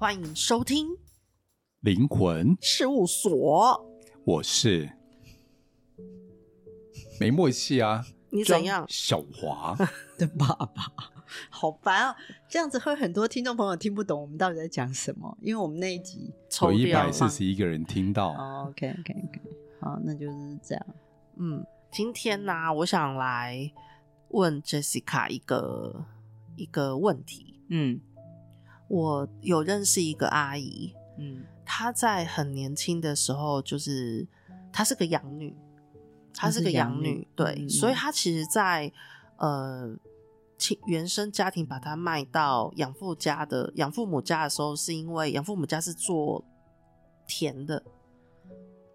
欢迎收听灵魂事务所。我是没默契啊！你怎样？小华 的爸爸，好烦啊！这样子会很多听众朋友听不懂我们到底在讲什么，因为我们那一集有一百四十一个人听到。Oh, OK OK OK，好，那就是这样。嗯，今天呢、啊，我想来问 Jessica 一个一个问题。嗯。我有认识一个阿姨，嗯，她在很年轻的时候，就是她是个养女，她是个养女，女，对，嗯、所以她其实在，在呃亲原生家庭把她卖到养父家的养父母家的时候，是因为养父母家是做田的，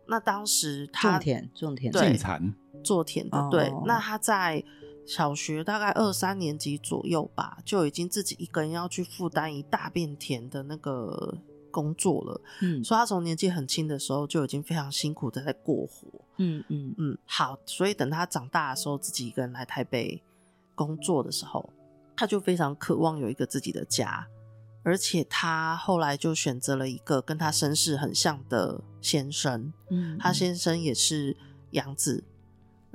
那当时她种田种田。对产做田的，对，哦、那她在。小学大概二三年级左右吧，就已经自己一个人要去负担一大片田的那个工作了。嗯，所以他从年纪很轻的时候就已经非常辛苦的在过活。嗯嗯嗯，好，所以等他长大的时候，自己一个人来台北工作的时候，他就非常渴望有一个自己的家，而且他后来就选择了一个跟他身世很像的先生。嗯，他先生也是养子。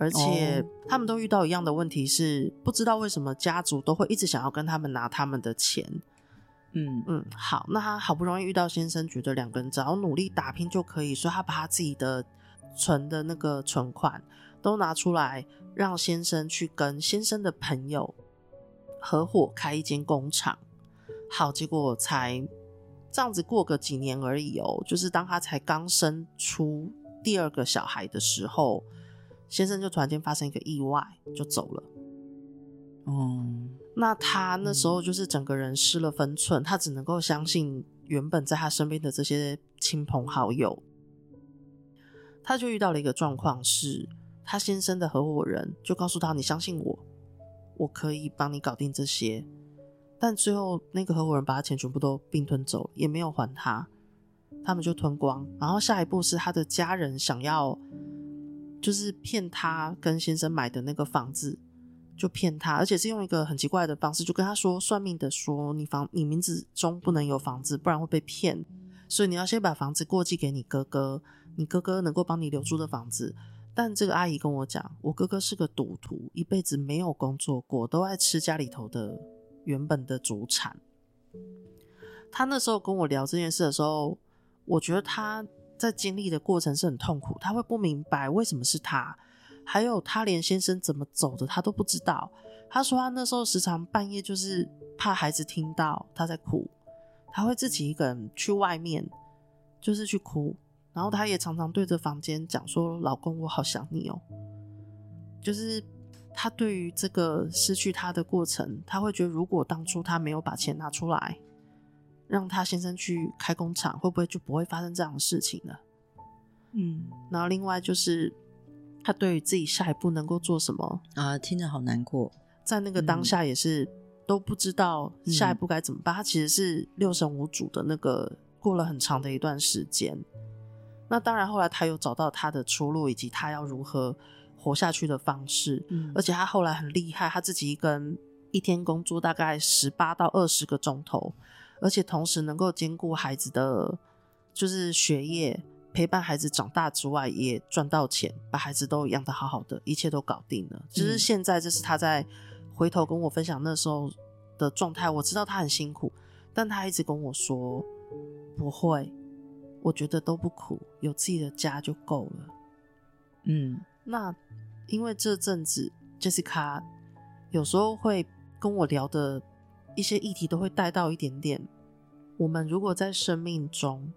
而且他们都遇到一样的问题，是不知道为什么家族都会一直想要跟他们拿他们的钱。嗯嗯，好，那他好不容易遇到先生，觉得两个人只要努力打拼就可以，所以他把他自己的存的那个存款都拿出来，让先生去跟先生的朋友合伙开一间工厂。好，结果才这样子过个几年而已哦，就是当他才刚生出第二个小孩的时候。先生就突然间发生一个意外，就走了。哦、嗯，那他那时候就是整个人失了分寸，他只能够相信原本在他身边的这些亲朋好友。他就遇到了一个状况，是他先生的合伙人就告诉他：“你相信我，我可以帮你搞定这些。”但最后那个合伙人把他钱全部都并吞走，也没有还他，他们就吞光。然后下一步是他的家人想要。就是骗他跟先生买的那个房子，就骗他，而且是用一个很奇怪的方式，就跟他说算命的说你房你名字中不能有房子，不然会被骗，所以你要先把房子过继给你哥哥，你哥哥能够帮你留住的房子。但这个阿姨跟我讲，我哥哥是个赌徒，一辈子没有工作过，都爱吃家里头的原本的祖产。他那时候跟我聊这件事的时候，我觉得他。在经历的过程是很痛苦，他会不明白为什么是他，还有他连先生怎么走的他都不知道。他说他那时候时常半夜就是怕孩子听到他在哭，他会自己一个人去外面，就是去哭。然后他也常常对着房间讲说：“老公，我好想你哦。”就是他对于这个失去他的过程，他会觉得如果当初他没有把钱拿出来。让他先生去开工厂，会不会就不会发生这样的事情呢？嗯，然后另外就是他对于自己下一步能够做什么啊，听着好难过，在那个当下也是都不知道下一步该怎么办。嗯、他其实是六神无主的那个，过了很长的一段时间。那当然后来他有找到他的出路，以及他要如何活下去的方式。嗯，而且他后来很厉害，他自己一个人一天工作大概十八到二十个钟头。而且同时能够兼顾孩子的，就是学业，陪伴孩子长大之外，也赚到钱，把孩子都养得好好的，一切都搞定了。只、就是现在，这是他在回头跟我分享那时候的状态。我知道他很辛苦，但他一直跟我说不会，我觉得都不苦，有自己的家就够了。嗯，那因为这阵子 Jessica 有时候会跟我聊的。一些议题都会带到一点点。我们如果在生命中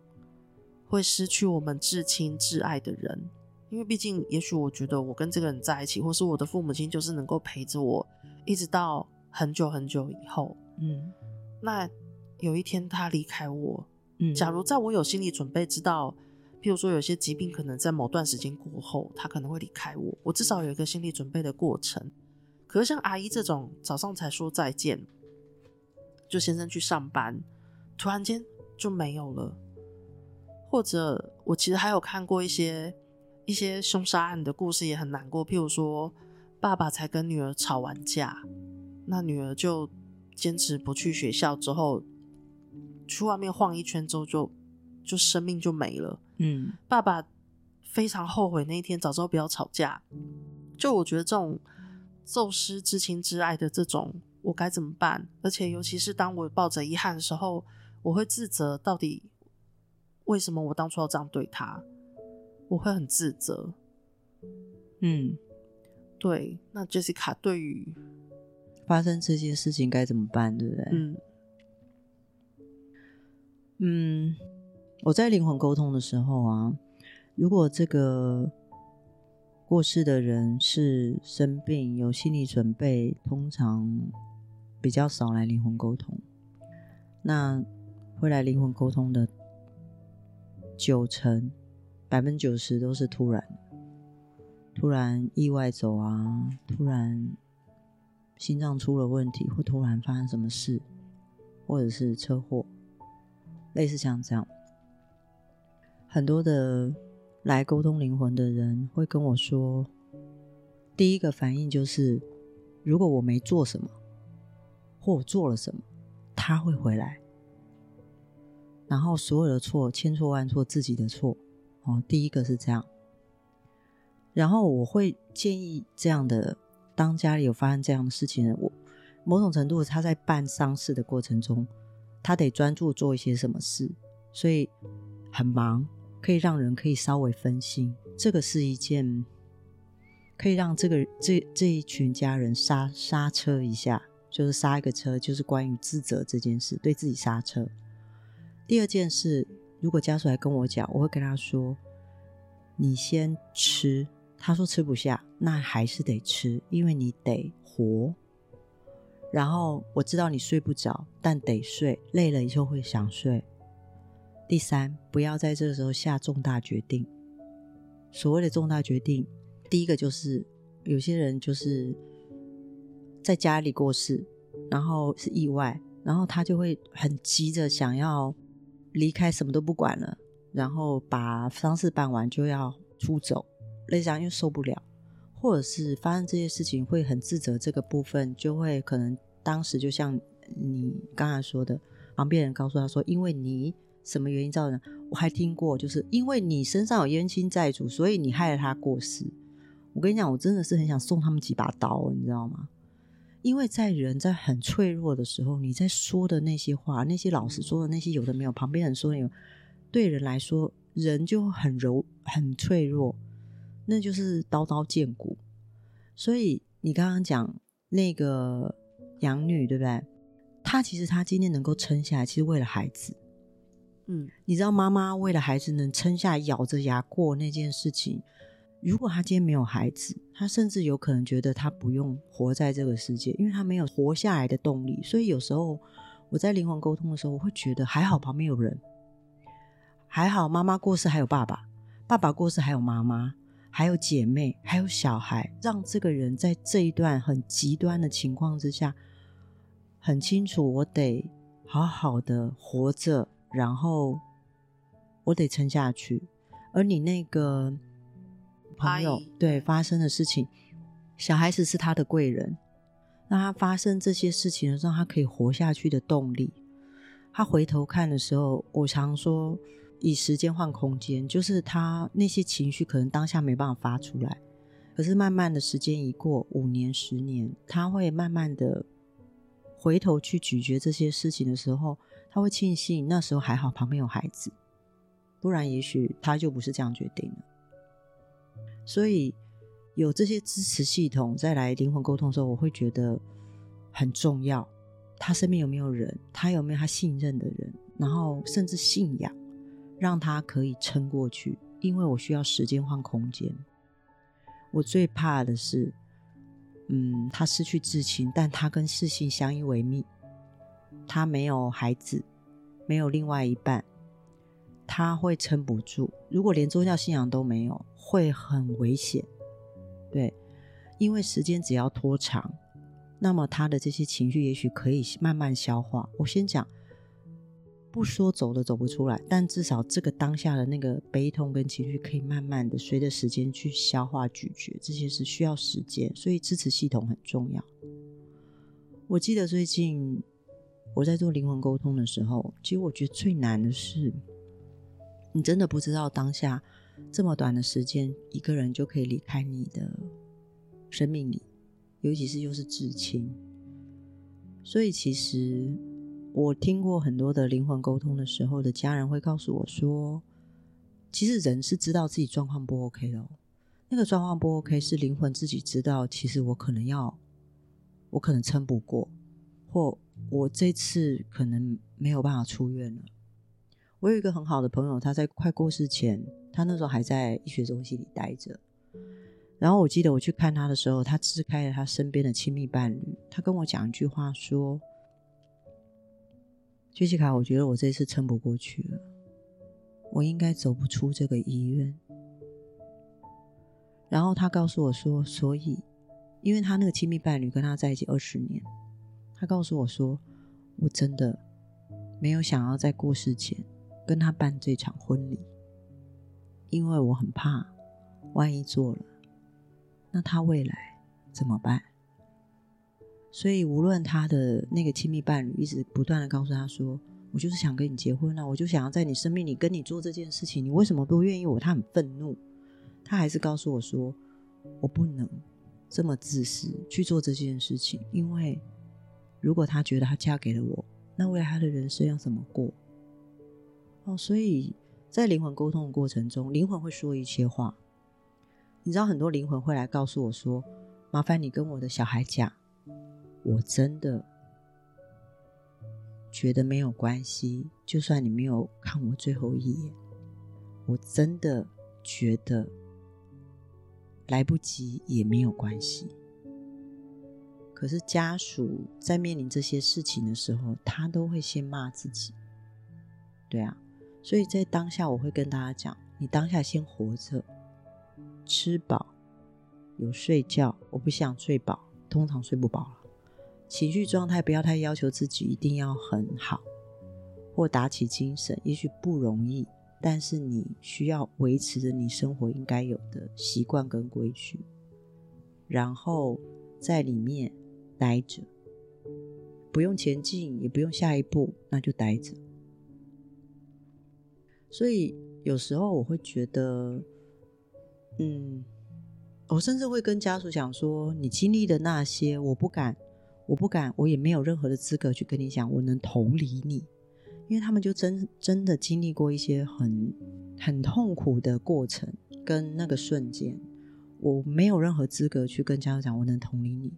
会失去我们至亲至爱的人，因为毕竟，也许我觉得我跟这个人在一起，或是我的父母亲就是能够陪着我，一直到很久很久以后。嗯，那有一天他离开我，嗯，假如在我有心理准备，知道，譬如说有些疾病可能在某段时间过后，他可能会离开我，我至少有一个心理准备的过程。可是像阿姨这种早上才说再见。就先生去上班，突然间就没有了。或者我其实还有看过一些一些凶杀案的故事，也很难过。譬如说，爸爸才跟女儿吵完架，那女儿就坚持不去学校，之后去外面晃一圈之后就就生命就没了。嗯，爸爸非常后悔那一天，早知道不要吵架。就我觉得这种骤失知情知爱的这种，我该怎么办？而且尤其是当我抱着遗憾的时候，我会自责，到底为什么我当初要这样对他？我会很自责。嗯，对。那 Jessica 对于发生这件事情该怎么办？对不对？嗯嗯，我在灵魂沟通的时候啊，如果这个过世的人是生病有心理准备，通常比较少来灵魂沟通。那会来灵魂沟通的九成百分之九十都是突然，突然意外走啊，突然心脏出了问题，或突然发生什么事，或者是车祸。类似像这样，很多的来沟通灵魂的人会跟我说，第一个反应就是，如果我没做什么，或我做了什么，他会回来，然后所有的错，千错万错，自己的错。哦，第一个是这样，然后我会建议这样的，当家里有发生这样的事情，我某种程度他在办丧事的过程中。他得专注做一些什么事，所以很忙，可以让人可以稍微分心。这个是一件可以让这个这这一群家人刹刹车一下，就是刹一个车，就是关于自责这件事，对自己刹车。第二件事，如果家属来跟我讲，我会跟他说：“你先吃。”他说吃不下，那还是得吃，因为你得活。然后我知道你睡不着，但得睡，累了以后会想睡。第三，不要在这个时候下重大决定。所谓的重大决定，第一个就是有些人就是在家里过世，然后是意外，然后他就会很急着想要离开，什么都不管了，然后把丧事办完就要出走，累这样又受不了。或者是发生这些事情会很自责，这个部分就会可能当时就像你刚才说的，旁边人告诉他说：“因为你什么原因造成？”我还听过，就是因为你身上有冤亲债主，所以你害了他过世。我跟你讲，我真的是很想送他们几把刀，你知道吗？因为在人在很脆弱的时候，你在说的那些话，那些老实说的那些有的没有，旁边人说的有，对人来说，人就很柔很脆弱。那就是刀刀见骨，所以你刚刚讲那个养女，对不对？她其实她今天能够撑下来，其实为了孩子。嗯，你知道妈妈为了孩子能撑下来，咬着牙过那件事情。如果他今天没有孩子，他甚至有可能觉得他不用活在这个世界，因为他没有活下来的动力。所以有时候我在灵魂沟通的时候，我会觉得还好旁边有人，还好妈妈过世还有爸爸，爸爸过世还有妈妈。还有姐妹，还有小孩，让这个人在这一段很极端的情况之下，很清楚，我得好好的活着，然后我得撑下去。而你那个朋友，对，发生的事情，小孩子是他的贵人，那他发生这些事情的时候，他可以活下去的动力。他回头看的时候，我常说。以时间换空间，就是他那些情绪可能当下没办法发出来，可是慢慢的时间一过，五年、十年，他会慢慢的回头去咀嚼这些事情的时候，他会庆幸那时候还好旁边有孩子，不然也许他就不是这样决定了。所以有这些支持系统再来灵魂沟通的时候，我会觉得很重要。他身边有没有人？他有没有他信任的人？然后甚至信仰。让他可以撑过去，因为我需要时间换空间。我最怕的是，嗯，他失去至亲，但他跟世信相依为命，他没有孩子，没有另外一半，他会撑不住。如果连宗教信仰都没有，会很危险。对，因为时间只要拖长，那么他的这些情绪也许可以慢慢消化。我先讲。不说走都走不出来，但至少这个当下的那个悲痛跟情绪可以慢慢的随着时间去消化咀嚼，这些是需要时间，所以支持系统很重要。我记得最近我在做灵魂沟通的时候，其实我觉得最难的是，你真的不知道当下这么短的时间，一个人就可以离开你的生命里，尤其是又是至亲。所以其实我听过很多的灵魂沟通的时候，的家人会告诉我说，其实人是知道自己状况不 OK 的，那个状况不 OK 是灵魂自己知道，其实我可能要，我可能撑不过，或我这次可能没有办法出院了。我有一个很好的朋友，他在快过世前，他那时候还在医学中心里待着。然后我记得我去看他的时候，他支开了他身边的亲密伴侣，他跟我讲一句话说：“杰西卡，我觉得我这次撑不过去了，我应该走不出这个医院。”然后他告诉我说：“所以，因为他那个亲密伴侣跟他在一起二十年，他告诉我说，我真的没有想要在过世前跟他办这场婚礼，因为我很怕，万一做了。”那他未来怎么办？所以无论他的那个亲密伴侣一直不断的告诉他说：“我就是想跟你结婚啊，我就想要在你生命里跟你做这件事情，你为什么不愿意我？”他很愤怒，他还是告诉我说：“我不能这么自私去做这件事情，因为如果他觉得他嫁给了我，那未来他的人生要怎么过？”哦，所以在灵魂沟通的过程中，灵魂会说一些话。你知道很多灵魂会来告诉我说：“麻烦你跟我的小孩讲，我真的觉得没有关系，就算你没有看我最后一眼，我真的觉得来不及也没有关系。”可是家属在面临这些事情的时候，他都会先骂自己。对啊，所以在当下我会跟大家讲：你当下先活着。吃饱，有睡觉。我不想睡饱，通常睡不饱了。情绪状态不要太要求自己一定要很好，或打起精神。也许不容易，但是你需要维持着你生活应该有的习惯跟规矩，然后在里面待着，不用前进，也不用下一步，那就待着。所以有时候我会觉得。嗯，我甚至会跟家属讲说：“你经历的那些，我不敢，我不敢，我也没有任何的资格去跟你讲，我能同理你，因为他们就真真的经历过一些很很痛苦的过程跟那个瞬间，我没有任何资格去跟家属讲，我能同理你，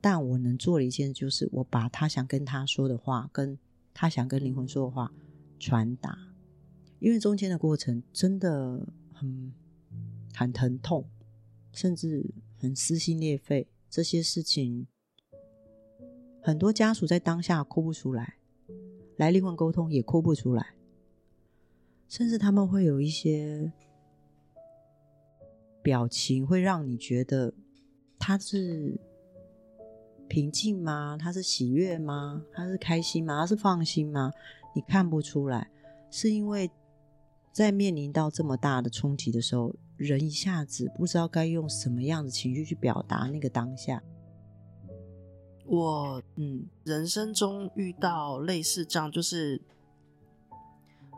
但我能做的一件就是，我把他想跟他说的话，跟他想跟灵魂说的话传达，因为中间的过程真的很。”很疼痛，甚至很撕心裂肺，这些事情，很多家属在当下哭不出来，来灵魂沟通也哭不出来，甚至他们会有一些表情，会让你觉得他是平静吗？他是喜悦吗？他是开心吗？他是放心吗？你看不出来，是因为在面临到这么大的冲击的时候。人一下子不知道该用什么样的情绪去表达那个当下。我嗯，人生中遇到类似这样，就是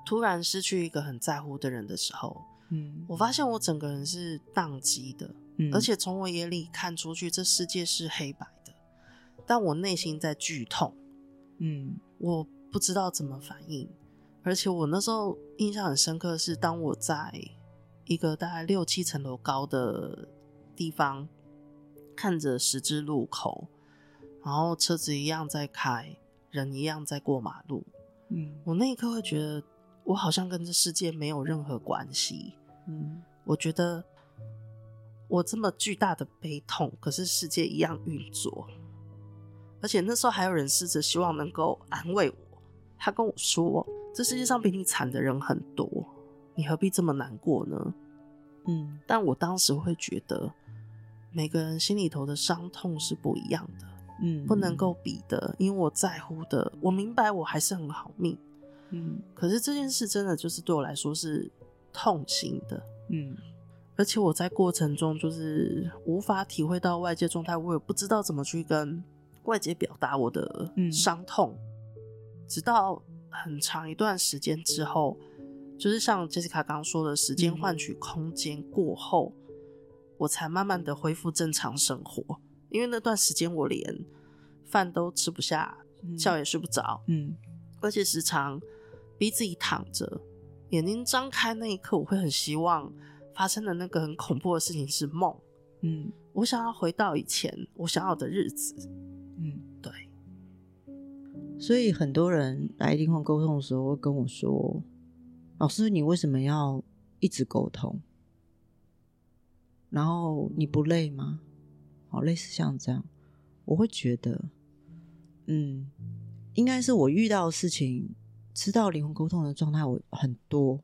突然失去一个很在乎的人的时候，嗯，我发现我整个人是宕机的，嗯，而且从我眼里看出去，这世界是黑白的，但我内心在剧痛，嗯，我不知道怎么反应，而且我那时候印象很深刻的是，当我在。一个大概六七层楼高的地方，看着十字路口，然后车子一样在开，人一样在过马路。嗯，我那一刻会觉得，我好像跟这世界没有任何关系。嗯，我觉得我这么巨大的悲痛，可是世界一样运作。而且那时候还有人试着希望能够安慰我，他跟我说：“这世界上比你惨的人很多。”你何必这么难过呢？嗯，但我当时会觉得，每个人心里头的伤痛是不一样的，嗯，不能够比的。因为我在乎的，我明白我还是很好命，嗯。可是这件事真的就是对我来说是痛心的，嗯。而且我在过程中就是无法体会到外界状态，我也不知道怎么去跟外界表达我的伤痛，直到很长一段时间之后，就是像 Jessica 刚刚说的，时间换取空间过后，嗯、我才慢慢的恢复正常生活。因为那段时间我连饭都吃不下，觉、嗯、也睡不着，嗯，而且时常逼自己躺着，眼睛张开那一刻，我会很希望发生的那个很恐怖的事情是梦，嗯，我想要回到以前我想要的日子，嗯，对。所以很多人来灵魂沟通的时候会跟我说：“老师，你为什么要一直沟通？然后你不累吗？”好，类似像这样，我会觉得，嗯，应该是我遇到的事情，知道灵魂沟通的状态我很多，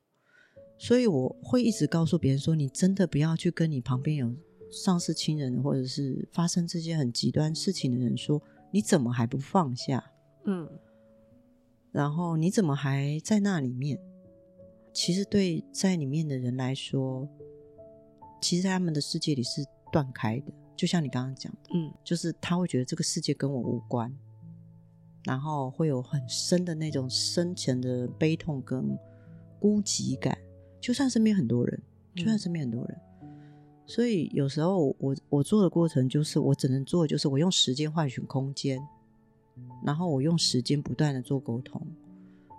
所以我会一直告诉别人说：“你真的不要去跟你旁边有丧失亲人或者是发生这些很极端事情的人说，你怎么还不放下？”嗯，然后你怎么还在那里面？其实对在里面的人来说，其实他们的世界里是断开的，就像你刚刚讲的，嗯，就是他会觉得这个世界跟我无关，然后会有很深的那种深沉的悲痛跟孤寂感。就算身边很多人，就算身边很多人，嗯，所以有时候我我做的过程就是，我只能做的就是我用时间换取空间。然后我用时间不断的做沟通，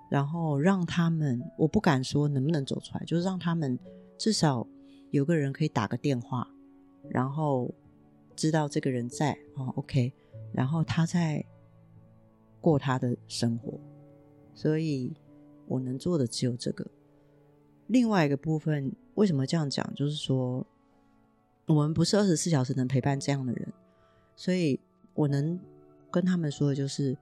然后让他们，我不敢说能不能走出来，就是让他们至少有个人可以打个电话，然后知道这个人在哦，OK，然后他在过他的生活，所以我能做的只有这个。另外一个部分，为什么这样讲？就是说，我们不是二十四小时能陪伴这样的人，所以我能。跟他们说的就是，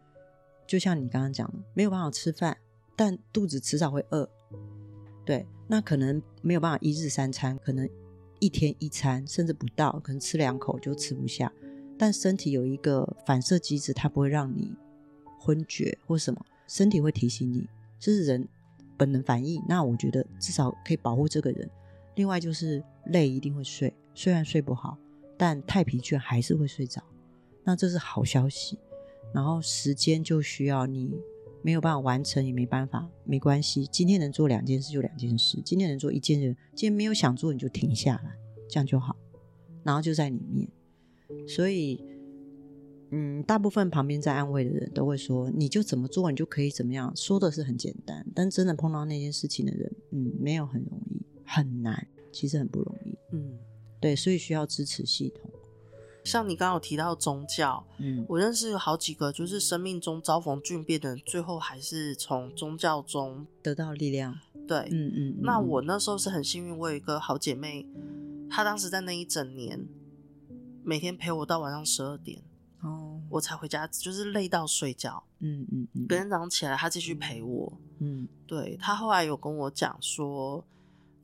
就像你刚刚讲的，没有办法吃饭，但肚子迟早会饿。对，那可能没有办法一日三餐，可能一天一餐，甚至不到，可能吃两口就吃不下。但身体有一个反射机制，它不会让你昏厥或什么，身体会提醒你，这是人本能反应。那我觉得至少可以保护这个人。另外就是累一定会睡，虽然睡不好，但太疲倦还是会睡着。那这是好消息，然后时间就需要你没有办法完成也没办法，没关系。今天能做两件事就两件事，今天能做一件事，今天没有想做你就停下来，这样就好。然后就在里面，所以，嗯，大部分旁边在安慰的人都会说，你就怎么做你就可以怎么样，说的是很简单，但真的碰到那件事情的人，嗯，没有很容易，很难，其实很不容易，嗯，对，所以需要支持系统。像你刚刚有提到宗教，嗯，我认识有好几个，就是生命中遭逢巨变的人，最后还是从宗教中得到力量。对，嗯嗯，嗯。那我那时候是很幸运，我有一个好姐妹，她当时在那一整年，每天陪我到晚上十二点，哦，我才回家，就是累到睡觉。嗯嗯嗯。隔天早上起来，她继续陪我。嗯，对，她后来有跟我讲说。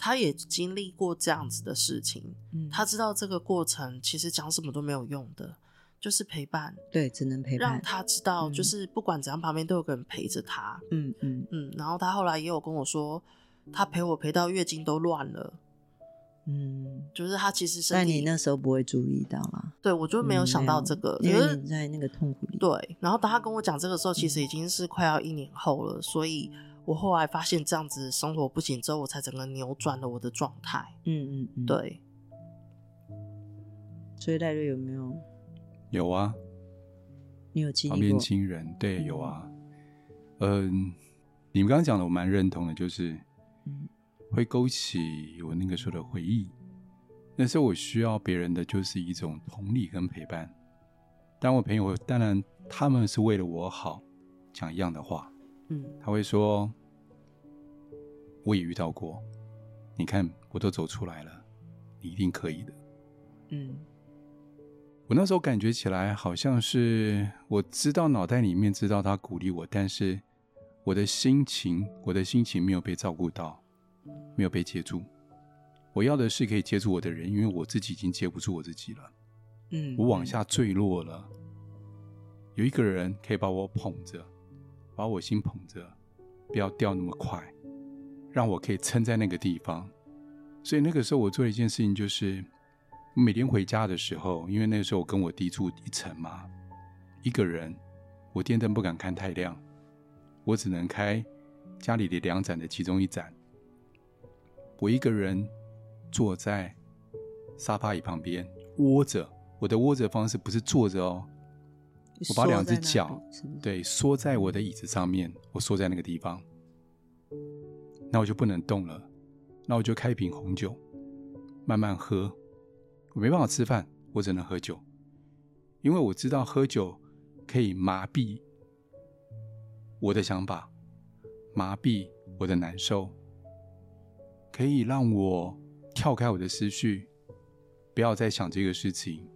他也经历过这样子的事情，嗯，他知道这个过程其实讲什么都没有用的，就是陪伴，对，只能陪伴，让他知道，就是不管怎样，旁边都有个人陪着他，嗯嗯嗯。然后他后来也有跟我说，他陪我陪到月经都乱了，嗯，就是他其实身体，但你那时候不会注意到啊，对，我就没有想到这个，因为你在那个痛苦里，对。然后当他跟我讲这个时候，其实已经是快要一年后了，所以。我后来发现这样子生活不行之后，我才整个扭转了我的状态。嗯嗯嗯，对。所以赖瑞有没有？有啊。你有经历过？旁边亲人，对，有啊。嗯、呃，你们刚刚讲的我蛮认同的，就是，会勾起我那个时候的回忆。那时候我需要别人的就是一种同理跟陪伴。但我朋友当然他们是为了我好，讲一样的话。嗯，他会说，我也遇到过，你看我都走出来了，你一定可以的。嗯，我那时候感觉起来好像是我知道脑袋里面知道他鼓励我，但是我的心情，我的心情没有被照顾到，没有被接住。我要的是可以接住我的人，因为我自己已经接不住我自己了。嗯，我往下坠落了，有一个人可以把我捧着。把我心捧着，不要掉那么快，让我可以撑在那个地方。所以那个时候我做了一件事情，就是每天回家的时候，因为那个时候我跟我弟住一层嘛，一个人，我电灯不敢开太亮，我只能开家里的两盏的其中一盏。我一个人坐在沙发椅旁边窝着，我的窝着方式不是坐着哦，我把两只脚对缩在我的椅子上面，我缩在那个地方，那我就不能动了，那我就开一瓶红酒，慢慢喝。我没办法吃饭，我只能喝酒，因为我知道喝酒可以麻痹我的想法，麻痹我的难受。可以让我跳开我的思绪，不要再想这个事情。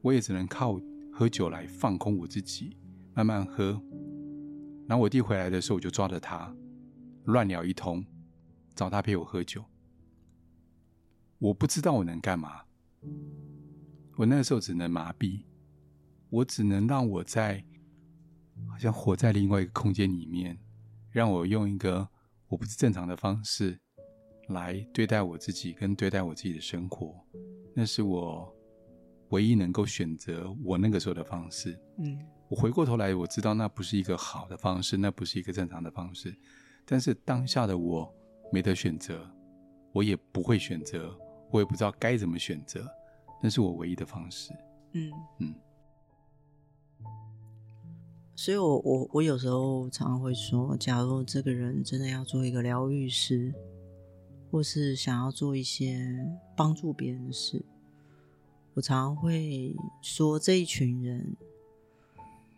我也只能靠喝酒来放空我自己，慢慢喝。然后我弟回来的时候，我就抓着他乱聊一通，找他陪我喝酒。我不知道我能干嘛，我那时候只能麻痹，我只能让我在好像活在另外一个空间里面，让我用一个我不是正常的方式。来对待我自己，跟对待我自己的生活，那是我唯一能够选择我那个时候的方式。嗯，我回过头来，我知道那不是一个好的方式，那不是一个正常的方式。但是当下的我没得选择，我也不会选择，我也不知道该怎么选择。那是我唯一的方式。嗯嗯。所以我我我有时候常常会说，假如这个人真的要做一个疗愈师。或是想要做一些帮助别人的事，我常常会说，这一群人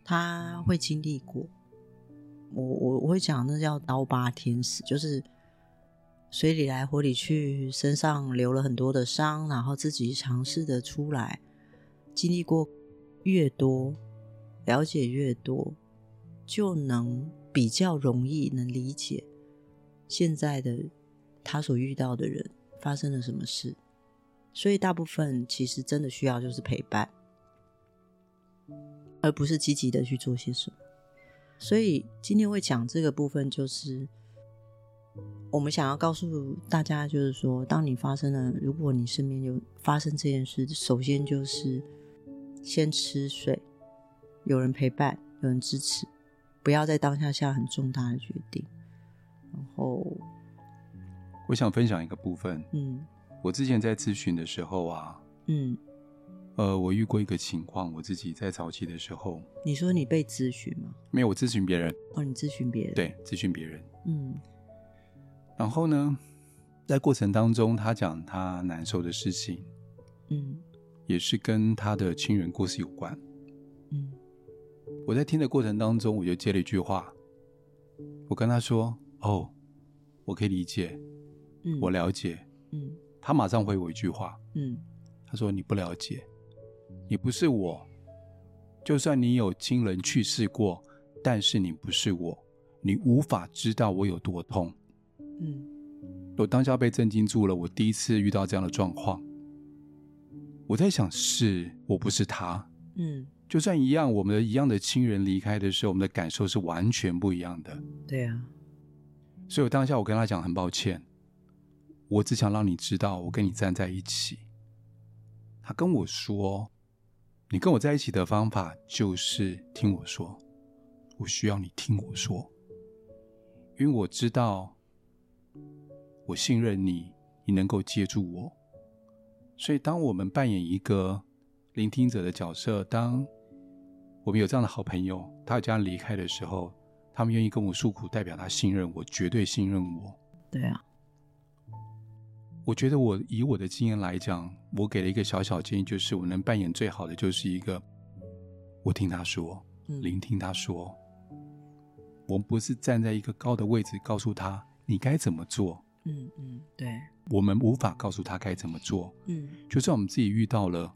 他会经历过。我我我会讲，那叫刀疤天使，就是水里来火里去，身上留了很多的伤，然后自己尝试的出来，经历过越多，了解越多，就能比较容易能理解现在的。他所遇到的人发生了什么事，所以大部分其实真的需要就是陪伴，而不是积极的去做些什么。所以今天会讲这个部分，就是我们想要告诉大家，就是说，当你发生了，如果你身边有发生这件事，首先就是先吃水，有人陪伴，有人支持，不要在当下下很重大的决定，然后。我想分享一个部分。嗯，我之前在咨询的时候啊，嗯，呃，我遇过一个情况，我自己在早期的时候。你说你被咨询吗？没有，我咨询别人。哦，你咨询别人？对，咨询别人。嗯。然后呢，在过程当中，他讲他难受的事情，嗯，也是跟他的亲人过世有关。嗯。我在听的过程当中，我就接了一句话，我跟他说：“哦，我可以理解。”嗯，我了解。嗯，他马上回我一句话。嗯，他说：“你不了解，你不是我。就算你有亲人去世过，但是你不是我，你无法知道我有多痛。”嗯，我当下被震惊住了。我第一次遇到这样的状况。我在想，是我不是他。嗯，就算一样，我们的一样的亲人离开的时候，我们的感受是完全不一样的。对啊。所以我当下我跟他讲，很抱歉。我只想让你知道，我跟你站在一起。他跟我说：“你跟我在一起的方法就是听我说，我需要你听我说，因为我知道，我信任你，你能够接住我。所以，当我们扮演一个聆听者的角色，当我们有这样的好朋友，他要这样离开的时候，他们愿意跟我诉苦，代表他信任我，绝对信任我。对啊。”我觉得我以我的经验来讲，我给了一个小小建议，就是我能扮演最好的就是一个，我听他说，聆听他说。我们不是站在一个高的位置告诉他你该怎么做。嗯嗯，对。我们无法告诉他该怎么做。嗯，就算我们自己遇到了，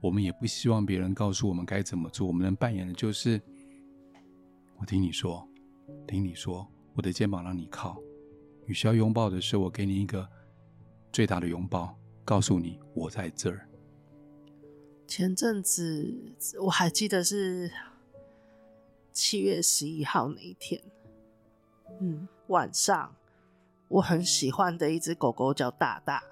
我们也不希望别人告诉我们该怎么做。我们能扮演的就是，我听你说，听你说，我的肩膀让你靠。你需要拥抱的时候，我给你一个。最大的拥抱，告诉你我在这儿。前阵子我还记得是七月十一号那一天，嗯，晚上我很喜欢的一只狗狗叫大大，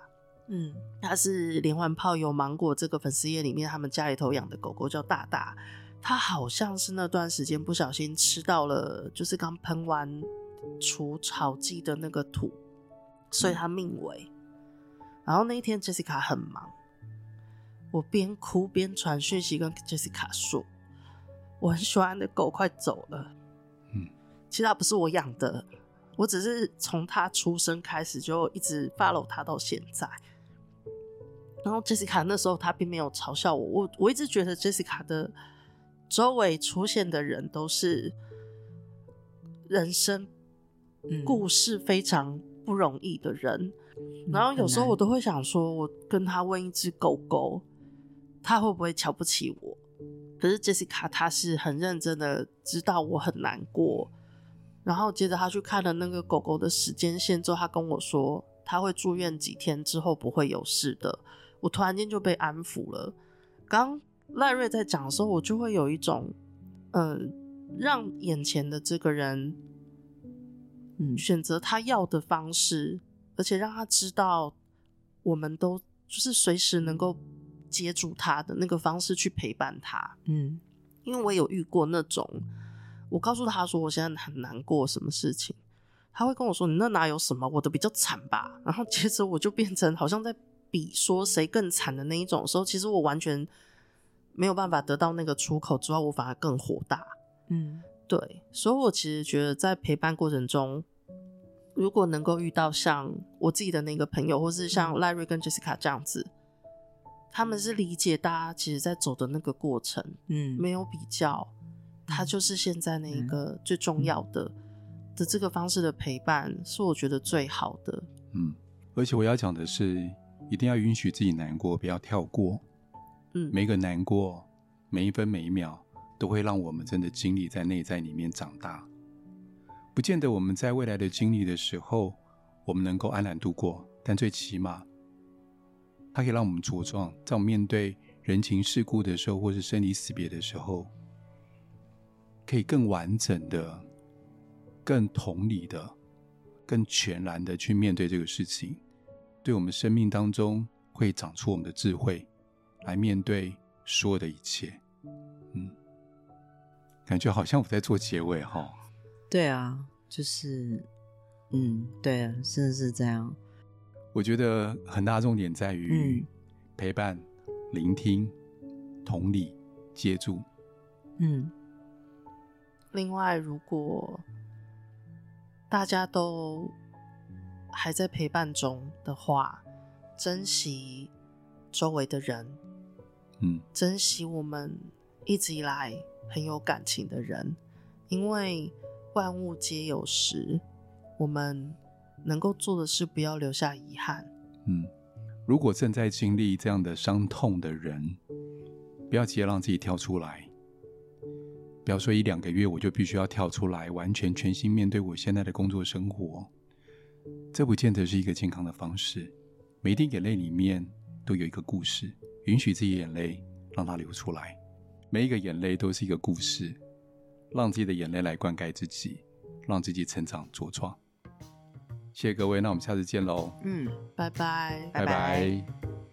嗯，它是连环炮有芒果这个粉丝页里面他们家里头养的狗狗叫大大，它好像是那段时间不小心吃到了，就是刚喷完除草剂的那个土，所以它命危。然后那一天 Jessica 很忙，我边哭边传讯息跟 Jessica 说，我很喜欢的狗快走了。嗯，其实它不是我养的，我只是从它出生开始就一直 follow 它到现在。然后 Jessica 那时候她并没有嘲笑我，我我一直觉得 Jessica 的周围出现的人都是人生故事非常不容易的人。嗯、然后有时候我都会想说，我跟他问一只狗狗，他会不会瞧不起我？可是 Jessica 她是很认真的，知道我很难过。然后接着他去看了那个狗狗的时间线之后，他跟我说他会住院几天之后不会有事的。我突然间就被安抚了。刚赖瑞在讲的时候，我就会有一种，嗯、呃，让眼前的这个人，嗯，选择他要的方式，而且让他知道，我们都就是随时能够接住他的那个方式去陪伴他。嗯，因为我有遇过那种，我告诉他说我现在很难过，什么事情，他会跟我说你那哪有什么，我的比较惨吧。然后接着我就变成好像在。比说谁更惨的那一种时候，其实我完全没有办法得到那个出口之后，我反而更火大。嗯，对，所以我其实觉得在陪伴过程中，如果能够遇到像我自己的那个朋友，或是像赖瑞跟 Jessica 这样子，他们是理解大家其实在走的那个过程，嗯，没有比较，他就是现在那一个最重要的的这个方式的陪伴，是我觉得最好的。嗯，而且我要讲的是。一定要允许自己难过，不要跳过。嗯，每个难过，每一分每一秒，都会让我们真的经历在内在里面长大。不见得我们在未来的经历的时候，我们能够安然度过，但最起码，它可以让我们茁壮，在我们面对人情世故的时候，或是生离死别的时候，可以更完整的、更同理的、更全然的去面对这个事情。对我们生命当中会长出我们的智慧，来面对所有的一切。嗯，感觉好像我在做结尾哈。对啊，就是，嗯，对啊，真的是这样。我觉得很大重点在于陪伴、聆听、同理、接住。嗯。另外，如果大家都还在陪伴中的话，珍惜周围的人，嗯，珍惜我们一直以来很有感情的人，因为万物皆有时，我们能够做的是不要留下遗憾。嗯，如果正在经历这样的伤痛的人，不要急着让自己跳出来，不要说一两个月我就必须要跳出来，完全全心面对我现在的工作生活。这不见得是一个健康的方式。每一滴眼泪里面都有一个故事，允许自己眼泪让它流出来。每一个眼泪都是一个故事，让自己的眼泪来灌溉自己，让自己成长茁壮。谢谢各位，那我们下次见喽。嗯，拜拜，拜拜。拜拜。